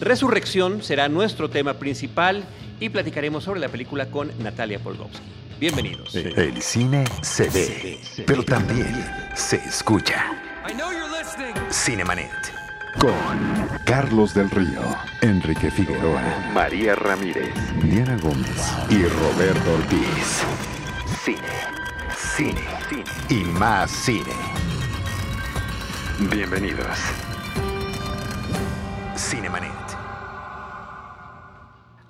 Resurrección será nuestro tema principal y platicaremos sobre la película con Natalia Polgowski. Bienvenidos. El cine se ve, pero también se escucha. Cinemanet. Con Carlos del Río, Enrique Figueroa, María Ramírez, Diana Gómez y Roberto Ortiz. Cine, cine, cine y más cine. Bienvenidos. Cinemanet.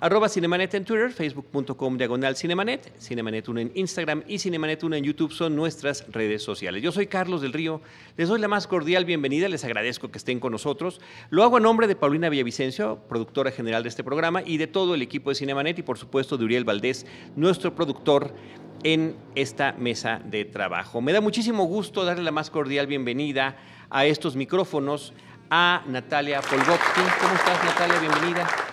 Arroba Cinemanet en Twitter, facebook.com diagonal Cinemanet, Cinemanet 1 en Instagram y Cinemanet 1 en YouTube son nuestras redes sociales. Yo soy Carlos del Río, les doy la más cordial bienvenida, les agradezco que estén con nosotros. Lo hago a nombre de Paulina Villavicencio, productora general de este programa, y de todo el equipo de Cinemanet y por supuesto de Uriel Valdés, nuestro productor en esta mesa de trabajo. Me da muchísimo gusto darle la más cordial bienvenida a estos micrófonos a Natalia Polgovsky. ¿Cómo estás Natalia? Bienvenida.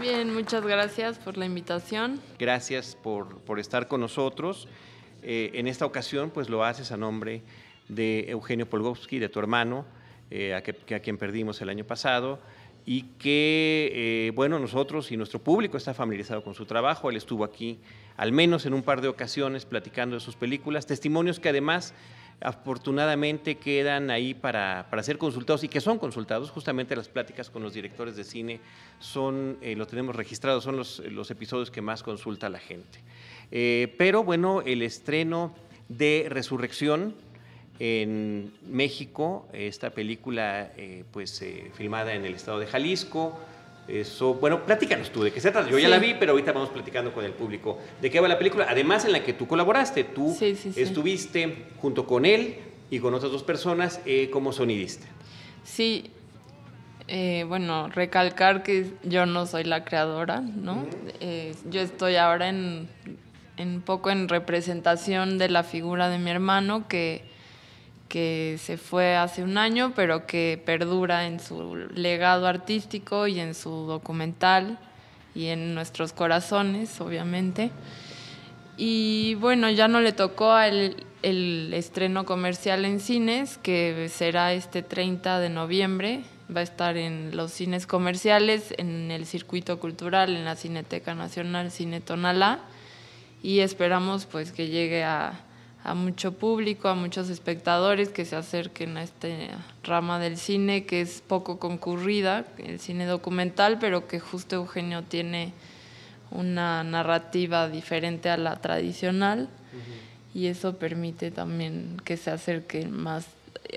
Bien, muchas gracias por la invitación. Gracias por, por estar con nosotros. Eh, en esta ocasión, pues lo haces a nombre de Eugenio Polgovsky, de tu hermano, eh, a, quien perdimos el año pasado, y que, eh, bueno, nosotros y nuestro público está familiarizado con su trabajo. Él estuvo aquí al menos en un par de ocasiones platicando de sus películas, testimonios que además afortunadamente quedan ahí para, para, ser consultados y que son consultados. Justamente las pláticas con los directores de cine son, eh, lo tenemos registrado, son los, los, episodios que más consulta la gente. Eh, pero bueno, el estreno de Resurrección en México, esta película eh, pues filmada en el estado de Jalisco, eso, bueno, platícanos tú de qué se trata. Yo ya la vi, pero ahorita vamos platicando con el público de qué va la película. Además, en la que tú colaboraste, tú sí, sí, estuviste junto con él y con otras dos personas eh, como sonidista. Sí, eh, bueno, recalcar que yo no soy la creadora, ¿no? Eh, yo estoy ahora en, un poco en representación de la figura de mi hermano que que se fue hace un año, pero que perdura en su legado artístico y en su documental y en nuestros corazones, obviamente. Y bueno, ya no le tocó el, el estreno comercial en cines, que será este 30 de noviembre. Va a estar en los cines comerciales, en el circuito cultural, en la Cineteca Nacional Cine Tonalá. Y esperamos pues que llegue a, a mucho público, a muchos espectadores que se acerquen a esta rama del cine que es poco concurrida, el cine documental, pero que justo Eugenio tiene una narrativa diferente a la tradicional y eso permite también que se acerque más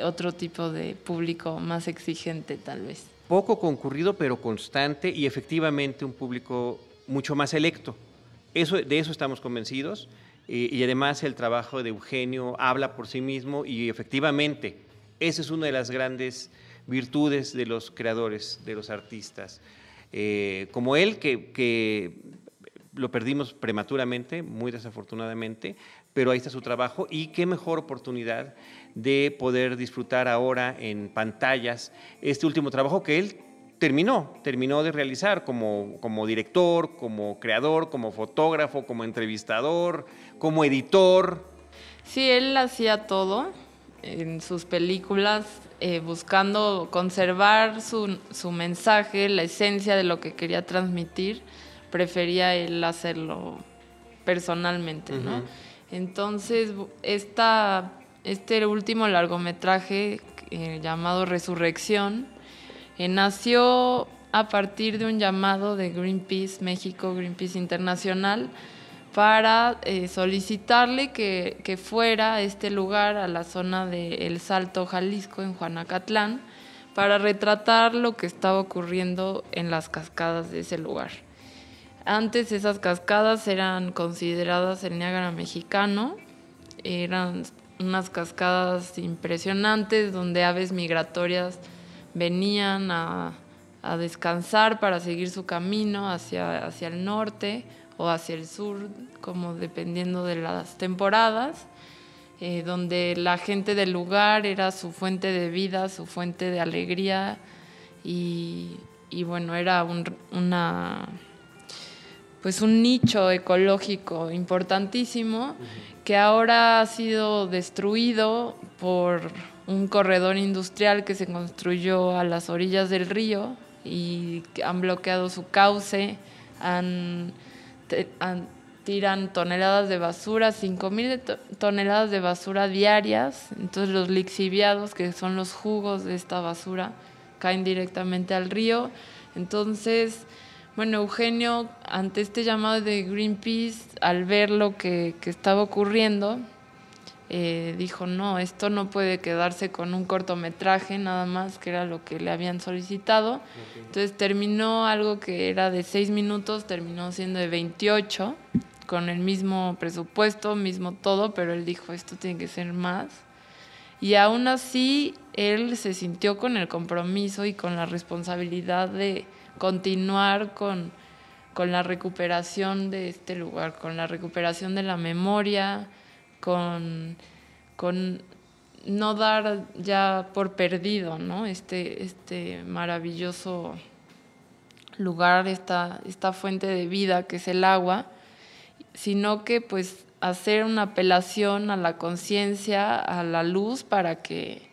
otro tipo de público más exigente tal vez. Poco concurrido pero constante y efectivamente un público mucho más electo. Eso, de eso estamos convencidos y además el trabajo de Eugenio habla por sí mismo y efectivamente esa es una de las grandes virtudes de los creadores, de los artistas. Eh, como él, que, que, lo perdimos prematuramente, muy desafortunadamente, pero ahí está su trabajo y qué mejor oportunidad de poder disfrutar ahora en pantallas este último trabajo que él terminó, terminó de realizar como, como director, como creador, como fotógrafo, como entrevistador, como editor. Sí, él hacía todo en sus películas, eh, buscando conservar su, su, mensaje, la esencia de lo que quería transmitir, prefería él hacerlo personalmente, ¿no? Entonces, esta, este último largometraje eh, llamado Resurrección, eh, nació a partir de un llamado de Greenpeace México, Greenpeace Internacional, para eh, solicitarle que, fuera a este lugar, a la zona de El Salto, Jalisco, en Juanacatlán, para retratar lo que estaba ocurriendo en las cascadas de ese lugar. Antes esas cascadas eran consideradas el Niágara mexicano, eran unas cascadas impresionantes donde aves migratorias venían a, descansar para seguir su camino hacia, hacia el norte o hacia el sur, como dependiendo de las temporadas, eh, donde la gente del lugar era su fuente de vida, su fuente de alegría y, bueno, era un, una, pues un nicho ecológico importantísimo que ahora ha sido destruido por un corredor industrial que se construyó a las orillas del río y han bloqueado su cauce, tiran toneladas de basura, 5.000 toneladas de basura diarias, entonces los lixiviados, que son los jugos de esta basura, caen directamente al río. Entonces, bueno, Eugenio, ante este llamado de Greenpeace, al ver lo que, que estaba ocurriendo, eh, dijo, no, esto no puede quedarse con un cortometraje nada más, que era lo que le habían solicitado. Entonces terminó algo que era de seis minutos, terminó siendo de 28, con el mismo presupuesto, mismo todo, pero él dijo, esto tiene que ser más. Y aún así, él se sintió con el compromiso y con la responsabilidad de continuar con, con la recuperación de este lugar, con la recuperación de la memoria, con, con no dar ya por perdido ¿no? este, este maravilloso lugar, esta, esta fuente de vida que es el agua, sino que pues hacer una apelación a la conciencia, a la luz para que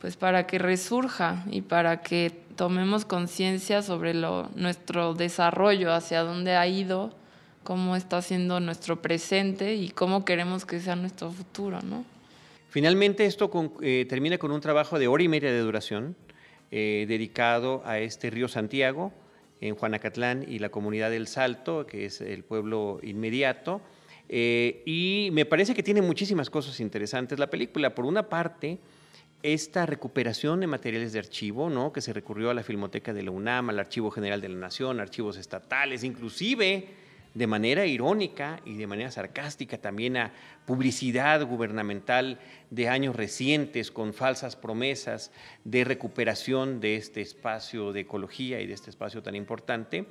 pues para que resurja y para que tomemos conciencia sobre lo, nuestro desarrollo, hacia dónde ha ido cómo está siendo nuestro presente y cómo queremos que sea nuestro futuro, ¿no? Finalmente esto eh, termina con un trabajo de hora y media de duración eh, dedicado a este río Santiago en Juanacatlán y la comunidad del Salto, que es el pueblo inmediato. Eh, y me parece que tiene muchísimas cosas interesantes la película. Por una parte, esta recuperación de materiales de archivo, ¿no? que se recurrió a la Filmoteca de la UNAM, al Archivo General de la Nación, archivos estatales, inclusive de manera irónica y de manera sarcástica también a publicidad gubernamental de años recientes con falsas promesas de recuperación de este espacio de ecología y de este espacio tan importante.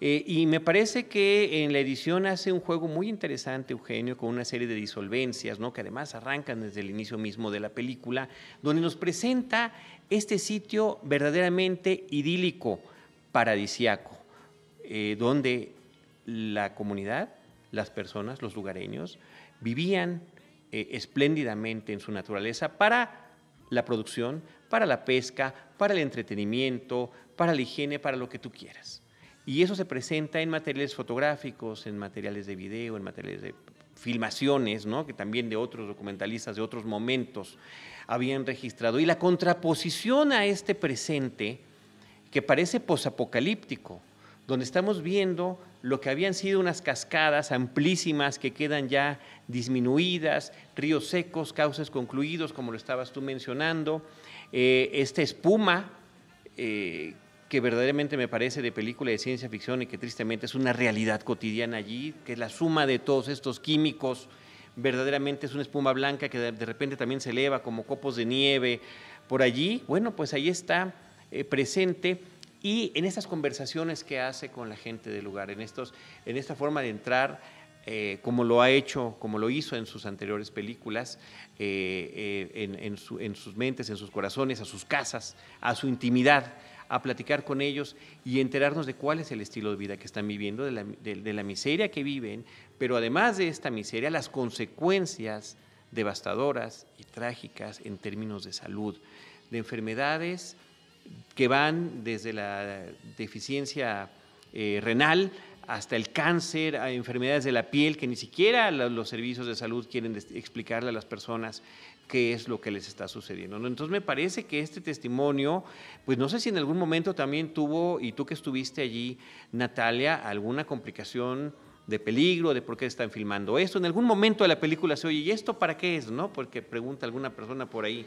Eh, y me parece que en la edición hace un juego muy interesante, Eugenio, con una serie de disolvencias, ¿no? que además arrancan desde el inicio mismo de la película, donde nos presenta este sitio verdaderamente idílico, paradisiaco, eh, donde la comunidad, las personas, los lugareños, vivían eh, espléndidamente en su naturaleza para la producción, para la pesca, para el entretenimiento, para la higiene, para lo que tú quieras. Y eso se presenta en materiales fotográficos, en materiales de video, en materiales de filmaciones, ¿no? que también de otros documentalistas de otros momentos habían registrado. Y la contraposición a este presente, que parece posapocalíptico, donde estamos viendo lo que habían sido unas cascadas amplísimas que quedan ya disminuidas, ríos secos, cauces concluidos, como lo estabas tú mencionando, eh, esta espuma eh, que verdaderamente me parece de película de ciencia ficción y que tristemente es una realidad cotidiana allí, que es la suma de todos estos químicos, verdaderamente es una espuma blanca que de, repente también se eleva como copos de nieve por allí, bueno, pues ahí está eh, presente y en estas conversaciones que hace con la gente del lugar, en, estos, en esta forma de entrar, eh, como lo ha hecho, como lo hizo en sus anteriores películas, eh, eh, en, sus mentes, en sus corazones, a sus casas, a su intimidad, a platicar con ellos y enterarnos de cuál es el estilo de vida que están viviendo, de la, de la miseria que viven, pero además de esta miseria, las consecuencias devastadoras y trágicas en términos de salud, de enfermedades que van desde la deficiencia eh, renal hasta el cáncer, a enfermedades de la piel que ni siquiera los servicios de salud quieren explicarle a las personas qué es lo que les está sucediendo. Entonces me parece que este testimonio, pues no sé si en algún momento también tuvo, y tú que estuviste allí, Natalia, alguna complicación de peligro, de por qué están filmando esto. En algún momento de la película se oye, ¿y esto para qué es? ¿no? Porque pregunta alguna persona por ahí.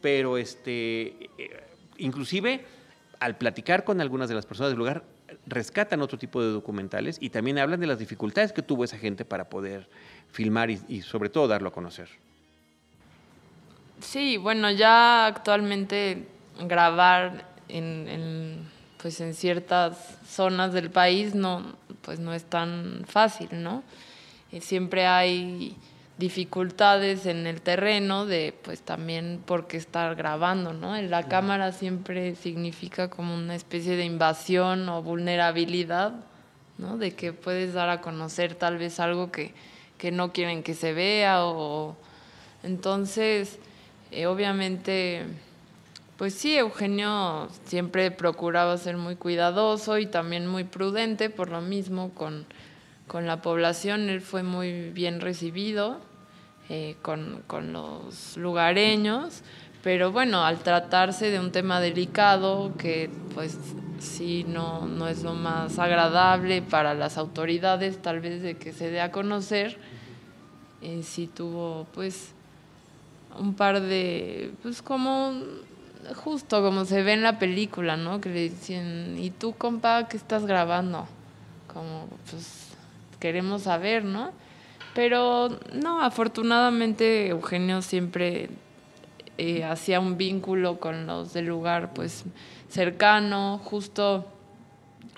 Pero este, eh, inclusive al platicar con algunas de las personas del lugar, rescatan otro tipo de documentales y también hablan de las dificultades que tuvo esa gente para poder filmar y, sobre todo darlo a conocer. Sí, bueno, ya actualmente grabar en, pues en ciertas zonas del país no, pues no es tan fácil, ¿no? Eh, siempre hay dificultades en el terreno de pues también porque estar grabando, ¿no? En la cámara siempre significa como una especie de invasión o vulnerabilidad, ¿no? De que puedes dar a conocer tal vez algo que, que no quieren que se vea o entonces eh, obviamente Pues sí, Eugenio siempre procuraba ser muy cuidadoso y también muy prudente, por lo mismo con, la población, él fue muy bien recibido eh, con, con los lugareños, pero bueno, al tratarse de un tema delicado que pues sí no, no es lo más agradable para las autoridades tal vez de que se dé a conocer, eh, sí tuvo pues un par de, pues como, justo como se ve en la película, ¿no? Que le dicen, ¿y tú, compa, qué estás grabando? Como, pues, queremos saber, ¿no? Pero no, afortunadamente Eugenio siempre eh, hacía un vínculo con los del lugar, pues, cercano, justo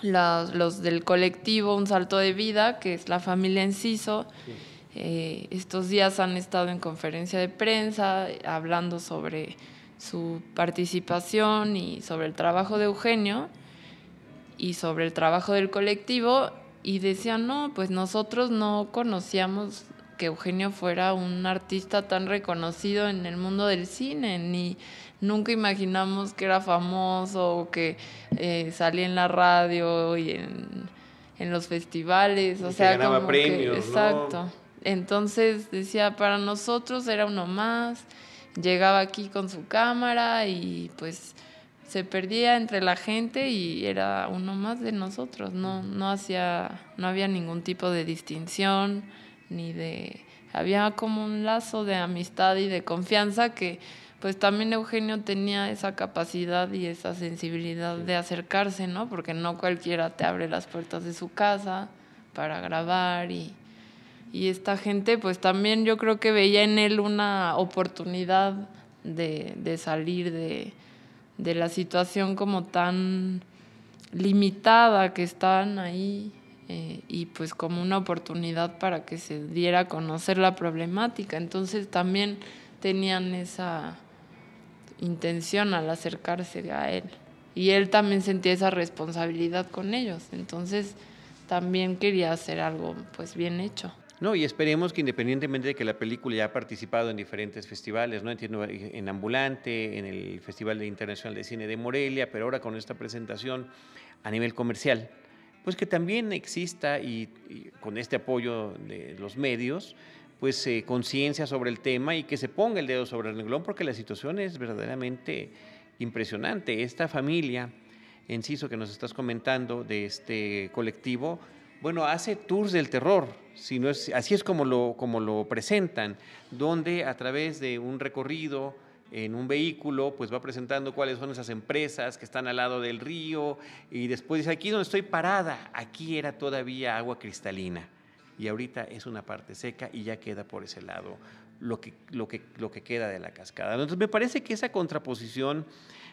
los, del colectivo Un Salto de Vida, que es la familia Enciso. Eh, estos días han estado en conferencia de prensa hablando sobre su participación y sobre el trabajo de Eugenio y sobre el trabajo del colectivo y decían, no, pues nosotros no conocíamos que Eugenio fuera un artista tan reconocido en el mundo del cine, ni nunca imaginamos que era famoso o que eh, salía en la radio y en, los festivales, o sea, como premios, que, exacto. Entonces decía, para nosotros era uno más, llegaba aquí con su cámara y pues se perdía entre la gente y era uno más de nosotros, no, no hacía, no había ningún tipo de distinción, ni de había como un lazo de amistad y de confianza que pues también Eugenio tenía esa capacidad y esa sensibilidad de acercarse, ¿no? Porque no cualquiera te abre las puertas de su casa para grabar y, y esta gente pues también yo creo que veía en él una oportunidad de, de salir de, de, la situación como tan limitada que están ahí eh, y pues como una oportunidad para que se diera a conocer la problemática. Entonces también tenían esa intención al acercarse a él. Y él también sentía esa responsabilidad con ellos. Entonces también quería hacer algo pues bien hecho. No, y esperemos que independientemente de que la película ya ha participado en diferentes festivales, ¿no? Entiendo en Ambulante, en el Festival Internacional de Cine de Morelia, pero ahora con esta presentación a nivel comercial, pues que también exista y, con este apoyo de los medios, pues eh, conciencia sobre el tema y que se ponga el dedo sobre el renglón porque la situación es verdaderamente impresionante. Esta familia, Enciso, que nos estás comentando de este colectivo, bueno, hace tours del terror, si no es, así es como lo, como lo presentan, donde a través de un recorrido en un vehículo, pues va presentando cuáles son esas empresas que están al lado del río y después dice, aquí donde estoy parada, aquí era todavía agua cristalina y ahorita es una parte seca y ya queda por ese lado lo que, lo que, lo que queda de la cascada. Entonces me parece que esa contraposición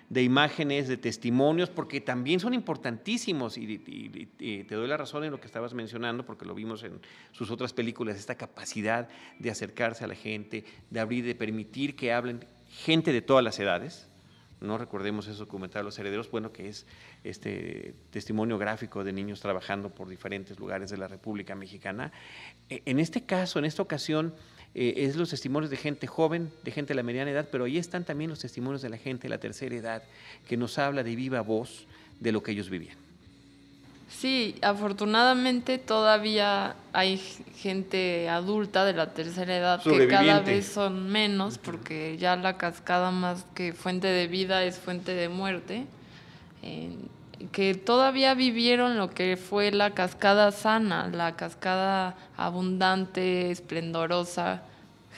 de imágenes, de testimonios, porque también son importantísimos y, te doy la razón en lo que estabas mencionando, porque lo vimos en sus otras películas, esta capacidad de acercarse a la gente, de abrir, de permitir que hablen gente de todas las edades, no recordemos ese documental Los Herederos, bueno, que es este testimonio gráfico de niños trabajando por diferentes lugares de la República Mexicana. E, en este caso, en esta ocasión, eh, es los testimonios de gente joven, de gente de la mediana edad, pero ahí están también los testimonios de la gente de la tercera edad, que nos habla de viva voz de lo que ellos vivían. Sí, afortunadamente todavía hay gente adulta de la tercera edad que cada vez son menos porque ya la cascada más que fuente de vida es fuente de muerte, que todavía vivieron lo que fue la cascada sana, la cascada abundante, esplendorosa,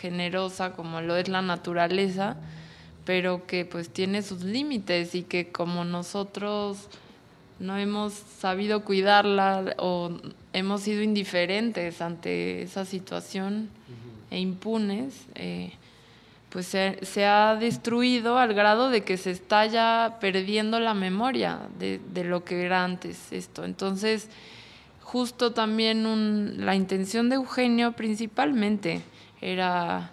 generosa como lo es la naturaleza, pero que pues tiene sus límites y que como nosotros no hemos sabido cuidarla o hemos sido indiferentes ante esa situación e impunes, eh, pues se, ha destruido al grado de que se está ya perdiendo la memoria de, lo que era antes esto. Entonces, justo también la intención de Eugenio principalmente era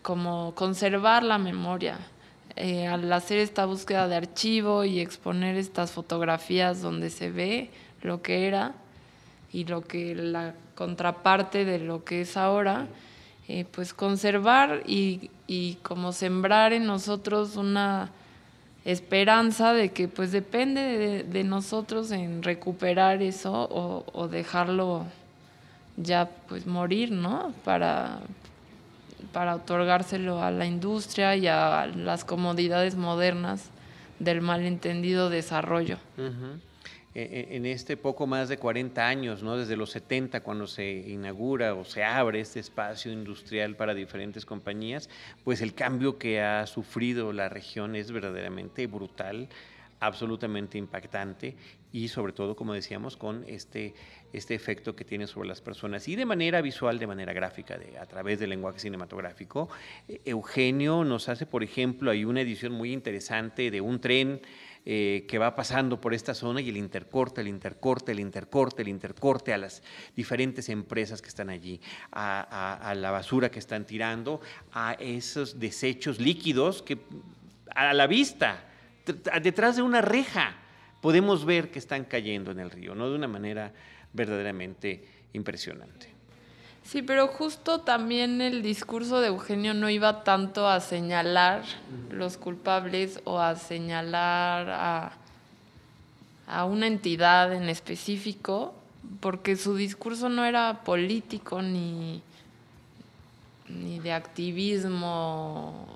como conservar la memoria, eh, al hacer esta búsqueda de archivo y exponer estas fotografías donde se ve lo que era y lo que la contraparte de lo que es ahora, eh, pues conservar y, como sembrar en nosotros una esperanza de que pues depende de, nosotros en recuperar eso o, dejarlo ya pues morir, ¿no? Para, para otorgárselo a la industria y a las comodidades modernas del malentendido desarrollo. E, e, en este poco más de 40 años, ¿no? desde los 70 cuando se inaugura o se abre este espacio industrial para diferentes compañías, pues el cambio que ha sufrido la región es verdaderamente brutal, absolutamente impactante y sobre todo, como decíamos, con este, este efecto que tiene sobre las personas y de manera visual, de manera gráfica, a través del lenguaje cinematográfico. E, Eugenio nos hace, por ejemplo, hay una edición muy interesante de un tren eh, que va pasando por esta zona y el intercorte, el intercorte, el intercorte, el intercorte a las diferentes empresas que están allí, a, la basura que están tirando, a esos desechos líquidos que a la vista, detrás de una reja, podemos ver que están cayendo en el río, ¿no? De una manera verdaderamente impresionante. Sí, pero justo también el discurso de Eugenio no iba tanto a señalar los culpables o a señalar a, a una entidad en específico, porque su discurso no era político ni, ni de activismo,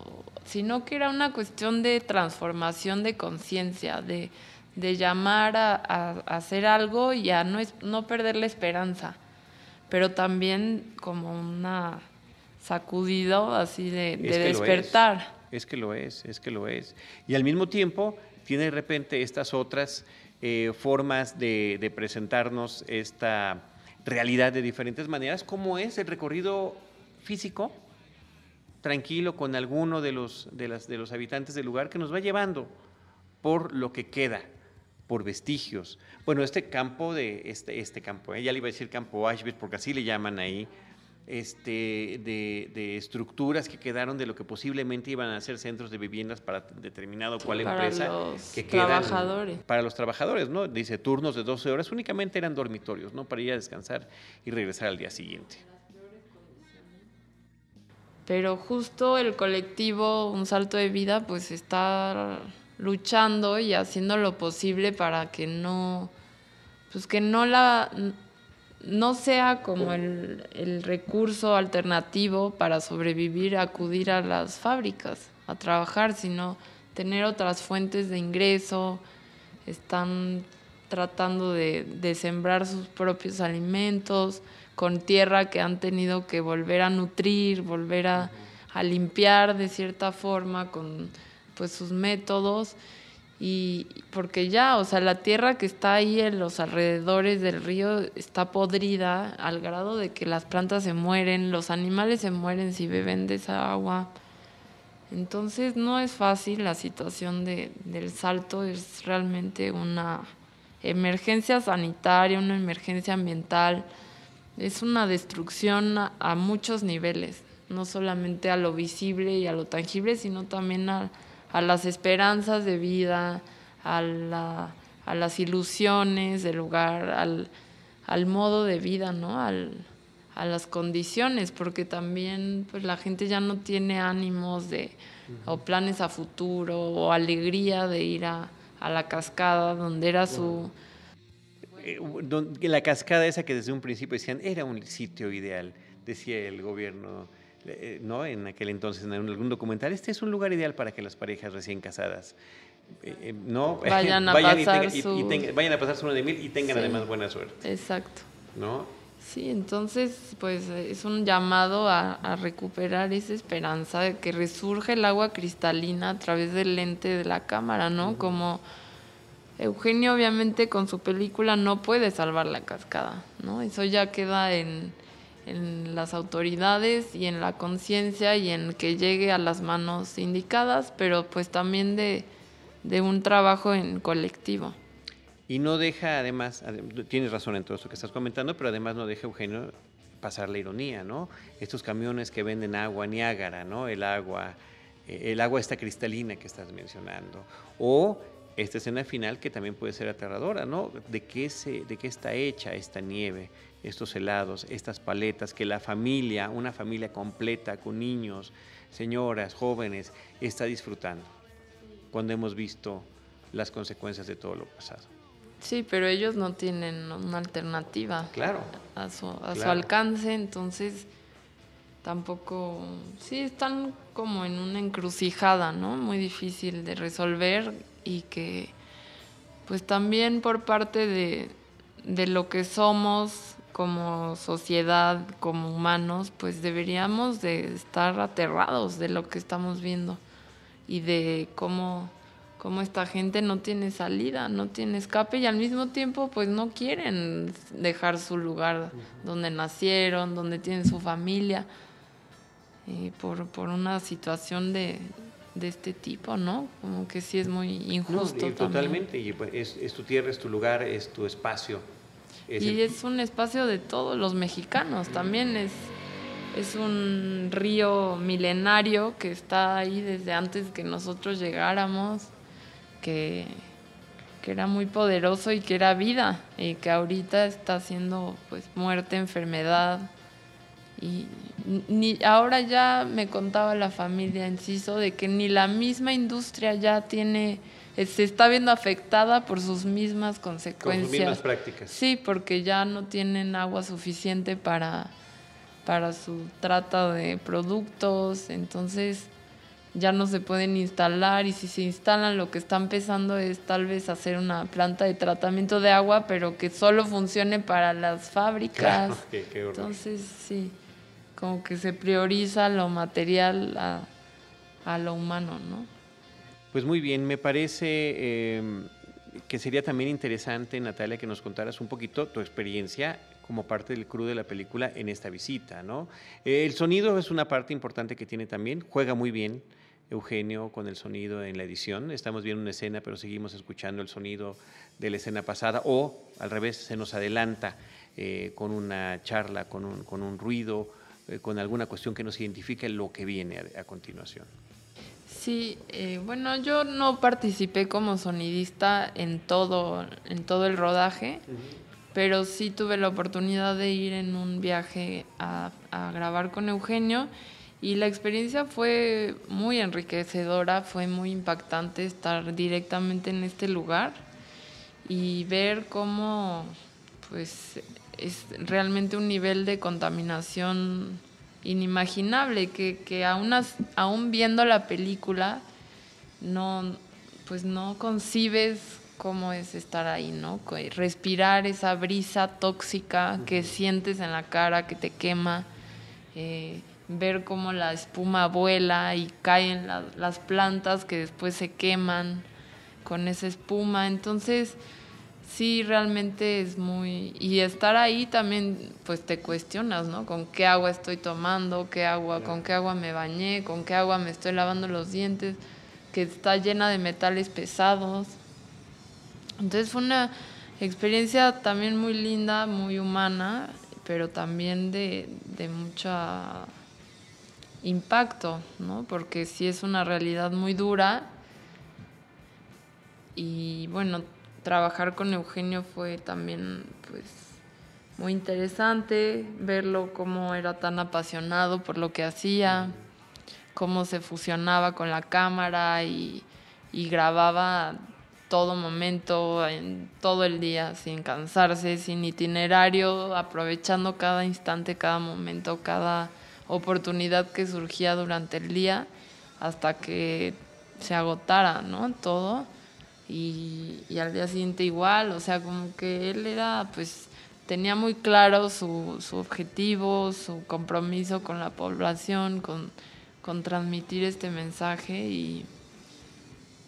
sino que era una cuestión de transformación de conciencia, de, llamar a, hacer algo y a no, no perder la esperanza pero también como una sacudido así de, despertar. Es que lo es, es que lo es. Y al mismo tiempo tiene de repente estas otras eh, formas de, presentarnos esta realidad de diferentes maneras, como es el recorrido físico, tranquilo con alguno de los, de, las, de los habitantes del lugar que nos va llevando por lo que queda por vestigios. Bueno, este campo de este, este campo, ¿eh? ya le iba a decir campo Auschwitz porque así le llaman ahí, este, de, estructuras que quedaron de lo que posiblemente iban a ser centros de viviendas para determinado cual empresa. Los que trabajadores. para los trabajadores, ¿no? Dice turnos de 12 horas, únicamente eran dormitorios, ¿no? Para ir a descansar y regresar al día siguiente. Pero justo el colectivo Un Salto de Vida, pues está luchando y haciendo lo posible para que no, pues que no la no sea como el, el, recurso alternativo para sobrevivir, acudir a las fábricas a trabajar, sino tener otras fuentes de ingreso, están tratando de, de sembrar sus propios alimentos con tierra que han tenido que volver a nutrir, volver a, a limpiar de cierta forma con pues sus métodos y porque ya, o sea, la tierra que está ahí en los alrededores del río está podrida al grado de que las plantas se mueren, los animales se mueren si beben de esa agua. Entonces no es fácil la situación de, del salto, es realmente una emergencia sanitaria, una emergencia ambiental, es una destrucción a muchos niveles, no solamente a lo visible y a lo tangible, sino también a a las esperanzas de vida, a, las ilusiones del lugar, al, modo de vida, ¿no? a las condiciones, porque también pues, la gente ya no tiene ánimos de, o planes a futuro, o alegría de ir a, la cascada, donde era su... Eh, la cascada esa que desde un principio decían era un sitio ideal, decía el gobierno eh, ¿no? en aquel entonces en algún documental, este es un lugar ideal para que las parejas recién casadas eh, eh, no vayan a pasar su... vayan a pasar su de mil y tengan además buena suerte. Exacto. ¿No? Sí, entonces pues es un llamado a, recuperar esa esperanza de que resurge el agua cristalina a través del lente de la cámara, ¿no? Como Eugenio obviamente con su película no puede salvar la cascada, ¿no? Eso ya queda en, en las autoridades y en la conciencia y en que llegue a las manos indicadas, pero pues también de, un trabajo en colectivo. Y no deja además, tienes razón en todo esto que estás comentando, pero además no deja Eugenio pasar la ironía, ¿no? Estos camiones que venden agua Niágara, ¿no? El agua, eh, el agua esta cristalina que estás mencionando. O esta escena final que también puede ser aterradora, ¿no? ¿De qué, se, de qué está hecha esta nieve? estos helados, estas paletas, que la familia, una familia completa con niños, señoras, jóvenes, está disfrutando. cuando hemos visto las consecuencias de todo lo pasado. Sí, pero ellos no tienen una alternativa claro, a, su, a su alcance, entonces tampoco, sí, están como en una encrucijada, ¿no? Muy difícil de resolver y que pues también por parte de, de lo que somos como sociedad, como humanos, pues deberíamos de estar aterrados de lo que estamos viendo y de cómo, cómo esta gente no tiene salida, no tiene escape y al mismo tiempo pues no quieren dejar su lugar donde nacieron, donde tienen su familia, eh, por, por una situación de, de este tipo, ¿no? Como que sí es muy injusto. totalmente, y pues, es, es, tu tierra, es tu lugar, es tu espacio. y es un espacio de todos los mexicanos, también es, es un río milenario que está ahí desde antes que nosotros llegáramos, que, que era muy poderoso y que era vida, y que ahorita está haciendo pues muerte, enfermedad, y ni, ahora ya me contaba la familia Enciso de que ni la misma industria ya tiene, se está viendo afectada por sus mismas consecuencias. sus mismas prácticas. Sí, porque ya no tienen agua suficiente para, para su trata de productos, entonces ya no se pueden instalar y si se instalan lo que está empezando es tal vez hacer una planta de tratamiento de agua, pero que solo funcione para las fábricas. Entonces, sí como que se prioriza lo material a, lo humano, ¿no? Pues muy bien, me parece em, que sería también interesante, Natalia, que nos contaras un poquito tu experiencia como parte del crew de la película en esta visita, ¿no? El sonido es una parte importante que tiene también, juega muy bien Eugenio con el sonido en la edición. Estamos viendo una escena, pero seguimos escuchando el sonido de la escena pasada, o al revés, se nos adelanta eh, con una charla, con un, con un ruido eh, con alguna cuestión que nos identifique lo que viene a, continuación. Sí, eh, bueno, yo no participé como sonidista en todo, en todo el rodaje, pero sí tuve la oportunidad de ir en un viaje a, a grabar con Eugenio y la experiencia fue muy enriquecedora, fue muy impactante estar directamente en este lugar y ver cómo pues es realmente un nivel de contaminación inimaginable que, que aún, aún viendo la película no pues no concibes cómo es estar ahí, ¿no? Respirar esa brisa tóxica que sientes en la cara, que te quema, eh, ver cómo la espuma vuela y caen las plantas que después se queman con esa espuma. Entonces, sí realmente es muy y estar ahí también pues te cuestionas no con qué agua estoy tomando qué agua con qué agua me bañé con qué agua me estoy lavando los dientes que está llena de metales pesados. Entonces fue una experiencia también muy linda muy humana pero también de, de mucho impacto no porque sí es una realidad muy dura. Y bueno trabajar con Eugenio fue también pues muy interesante verlo cómo era tan apasionado por lo que hacía, cómo se fusionaba con la cámara y, grababa todo momento, en todo el día, sin cansarse, sin itinerario, aprovechando cada instante, cada momento, cada oportunidad que surgía durante el día hasta que se agotara, ¿no? Todo y, al día siguiente igual, o sea, como que él era, pues, tenía muy claro su, su objetivo, su compromiso con la población, con, con transmitir este mensaje y,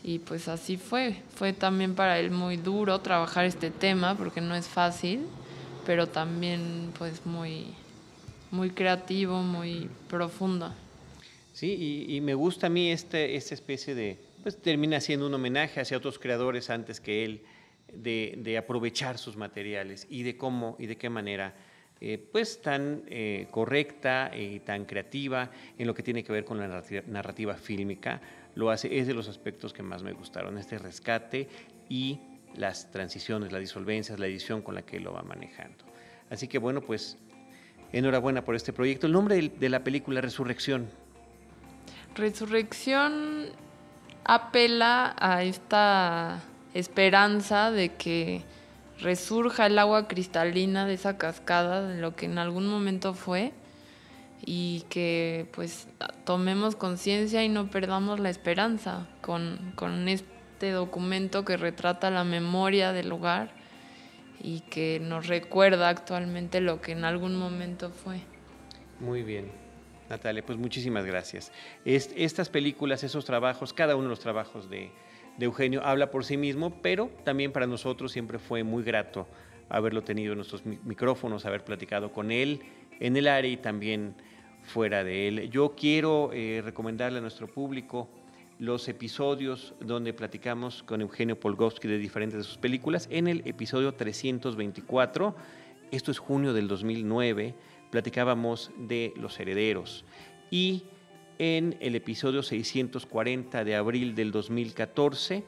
y pues así fue. Fue también para él muy duro trabajar este tema porque no es fácil, pero también pues muy, muy creativo, muy profundo. Sí, y, y me gusta a mí este, esta especie de, pues termina siendo un homenaje hacia otros creadores antes que él de, aprovechar sus materiales y de cómo y de qué manera eh, pues tan eh, correcta y tan creativa en lo que tiene que ver con la narrativa, narrativa, fílmica lo hace. Es de los aspectos que más me gustaron este rescate y las transiciones las disolvencias la edición con la que lo va manejando. Así que bueno pues enhorabuena por este proyecto. El nombre de la película Resurrección. Resurrección apela a esta esperanza de que resurja el agua cristalina de esa cascada, de lo que en algún momento fue, y que pues tomemos conciencia y no perdamos la esperanza con, con este documento que retrata la memoria del lugar y que nos recuerda actualmente lo que en algún momento fue. Muy bien. Natalia, pues muchísimas gracias. estas películas, esos trabajos, cada uno de los trabajos de, Eugenio habla por sí mismo, pero también para nosotros siempre fue muy grato haberlo tenido en nuestros micrófonos, haber platicado con él en el área y también fuera de él. Yo quiero eh, recomendarle a nuestro público los episodios donde platicamos con Eugenio Polgowski de diferentes de sus películas. En el episodio 324, esto es junio del 2009, platicábamos de Los Herederos. Y en el episodio 640 de abril del 2014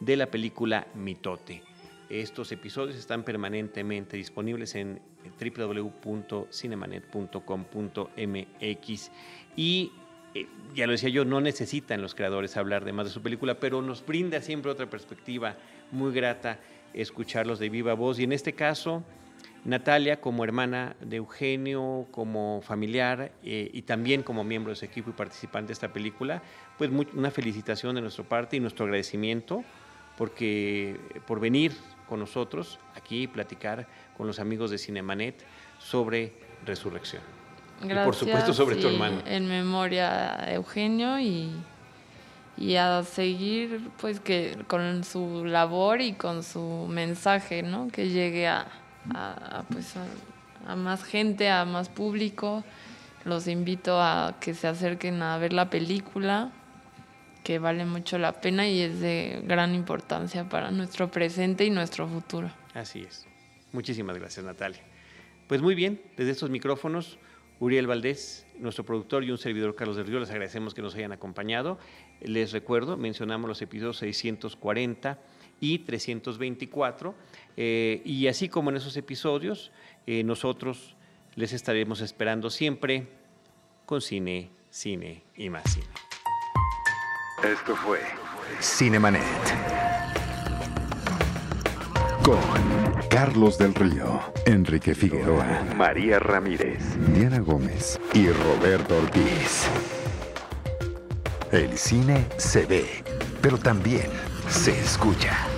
de la película Mitote. Estos episodios están permanentemente disponibles en www.cinemanet.com.mx y eh, ya lo decía yo, no necesitan los creadores hablar de más de su película, pero nos brinda siempre otra perspectiva muy grata escucharlos de viva voz y en este caso Natalia como hermana de Eugenio, como familiar eh, y también como miembro de su equipo y participante de esta película, pues una felicitación de nuestra parte y nuestro agradecimiento porque por venir con nosotros aquí platicar con los amigos de Cinemanet sobre Resurrección. Gracias, y por supuesto sobre tu hermano. En memoria a Eugenio y, y a seguir pues que con su labor y con su mensaje, ¿no? Que llegue a, a, pues a, más gente, a más público. Los invito a que se acerquen a ver la película que vale mucho la pena y es de gran importancia para nuestro presente y nuestro futuro. Así es. Muchísimas gracias, Natalia. Pues muy bien, desde estos micrófonos, Uriel Valdés, nuestro productor y un servidor Carlos del Río, les agradecemos que nos hayan acompañado. Les recuerdo, mencionamos los episodios 640 y 324, eh, y así como en esos episodios, eh, nosotros les estaremos esperando siempre con cine, cine y más cine. Esto fue Cinemanet. Con Carlos del Río, Enrique Figueroa, María Ramírez, Diana Gómez y Roberto Ortiz. El cine se ve, pero también se escucha.